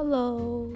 Hello.